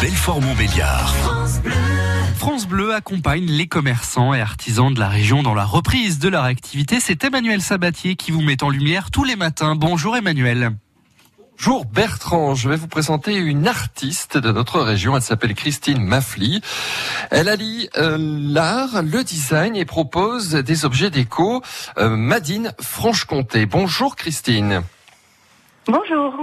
Belfort-Montbéliard. France Bleu accompagne les commerçants et artisans de la région dans la reprise de leur activité. C'est Emmanuel Sabatier qui vous met en lumière tous les matins. Bonjour Emmanuel. Bonjour Bertrand, je vais vous présenter une artiste de notre région, elle s'appelle Christine Maffly. Elle allie euh, l'art, le design et propose des objets déco euh, Madine Franche-Comté. Bonjour Christine. Bonjour.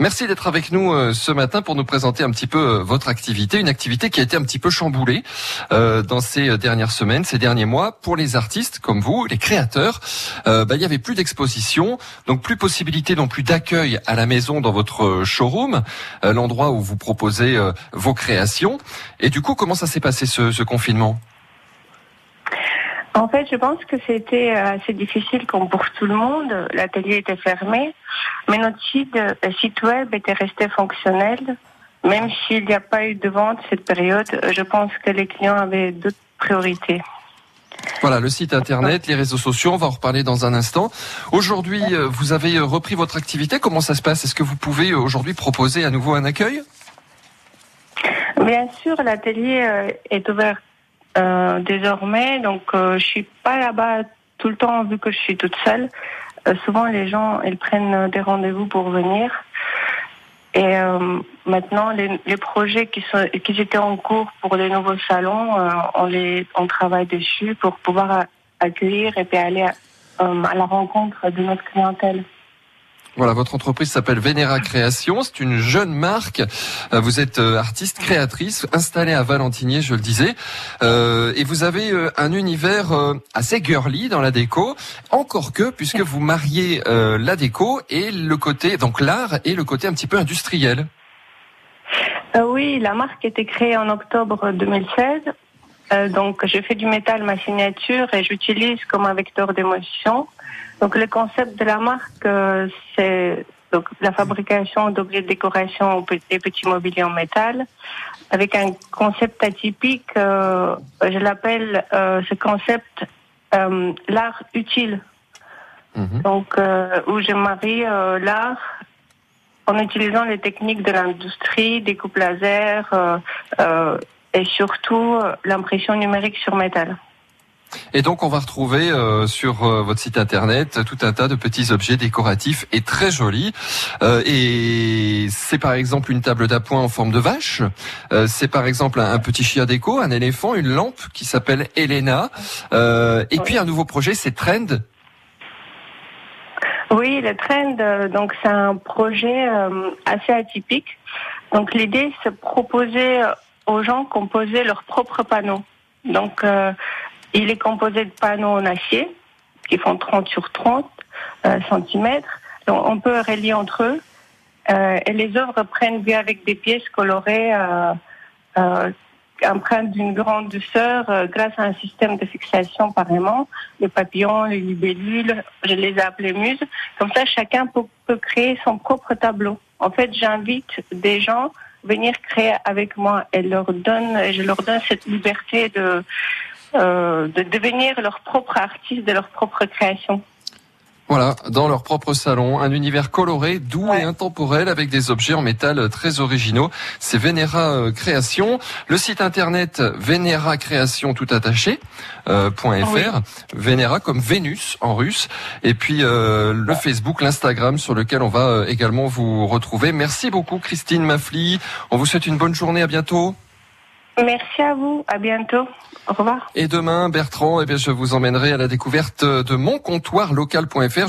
Merci d'être avec nous euh, ce matin pour nous présenter un petit peu euh, votre activité, une activité qui a été un petit peu chamboulée euh, dans ces dernières semaines, ces derniers mois. Pour les artistes comme vous, les créateurs, bah, il y avait plus d'exposition, donc plus possibilité non plus d'accueil à la maison dans votre showroom, l'endroit où vous proposez vos créations. Et du coup, comment ça s'est passé ce, ce confinement? En fait, je pense que c'était assez difficile comme pour tout le monde. L'atelier était fermé. Mais notre site, euh, site web était resté fonctionnel. Même s'il n'y a pas eu de vente cette période, euh, je pense que les clients avaient d'autres priorités. Voilà, le site internet, les réseaux sociaux, on va en reparler dans un instant. Aujourd'hui, euh, vous avez repris votre activité. Comment ça se passe? Est-ce que vous pouvez aujourd'hui proposer à nouveau un accueil? Bien sûr, l'atelier est ouvert désormais, donc je suis pas là-bas tout le temps vu que je suis toute seule. Euh, souvent les gens ils prennent des rendez-vous pour venir. Et euh, maintenant, les, projets qui, étaient en cours pour les nouveaux salons, euh, on, les, on travaille dessus pour pouvoir accueillir et puis aller à la rencontre de notre clientèle. Voilà, votre entreprise s'appelle Vénéra Création. C'est une jeune marque. Euh, vous êtes euh, artiste créatrice, installée à Valentinier, je le disais, euh, et vous avez un univers assez girly dans la déco. Encore que, puisque vous mariez la déco et le côté, donc l'art et le côté un petit peu industriel. oui, la marque a été créée en octobre 2016. donc, je fais du métal ma signature et j'utilise comme un vecteur d'émotion. Donc le concept de la marque, euh, c'est donc la fabrication d'objets de décoration et petits mobiliers en métal, avec un concept atypique. Euh, je l'appelle euh, ce concept l'art utile. Mhm. Donc où je marie l'art en utilisant les techniques de l'industrie, découpe laser et surtout l'impression numérique sur métal. Et donc on va retrouver euh, sur euh, votre site internet tout un tas de petits objets décoratifs et très jolis. Euh, et c'est par exemple une table d'appoint en forme de vache. c'est par exemple un, petit chien déco, un éléphant, une lampe qui s'appelle Elena. et puis un nouveau projet, c'est Trend. Oui, le Trend, donc c'est un projet assez atypique. Donc l'idée, c'est proposer aux gens posait leurs propres panneaux. Donc il est composé de panneaux en acier qui font 30 sur 30 euh, cm. Donc on peut relier entre eux. Euh, et les œuvres prennent bien avec des pièces colorées euh, euh empreintes d'une grande douceur grâce à un système de fixation par. Les papillons, les libellules, je les ai appelés muses. Comme ça, chacun peut, créer son propre tableau. En fait, j'invite des gens à venir créer avec moi et je leur donne cette liberté de euh, de devenir leur propre artiste de leur propre création. Voilà, dans leur propre salon, un univers coloré, doux et intemporel avec des objets en métal très originaux. C'est Vénéra euh, Création. Le site internet Vénéra Création tout attaché euh, .fr. Vénéra comme Vénus en russe. Et puis euh, le Facebook, l'Instagram sur lequel on va également vous retrouver. Merci beaucoup Christine Maffly. On vous souhaite une bonne journée. À bientôt. Merci à vous. À bientôt. Au revoir. Et demain, Bertrand, eh je vous emmènerai à la découverte de moncomptoirlocal.fr.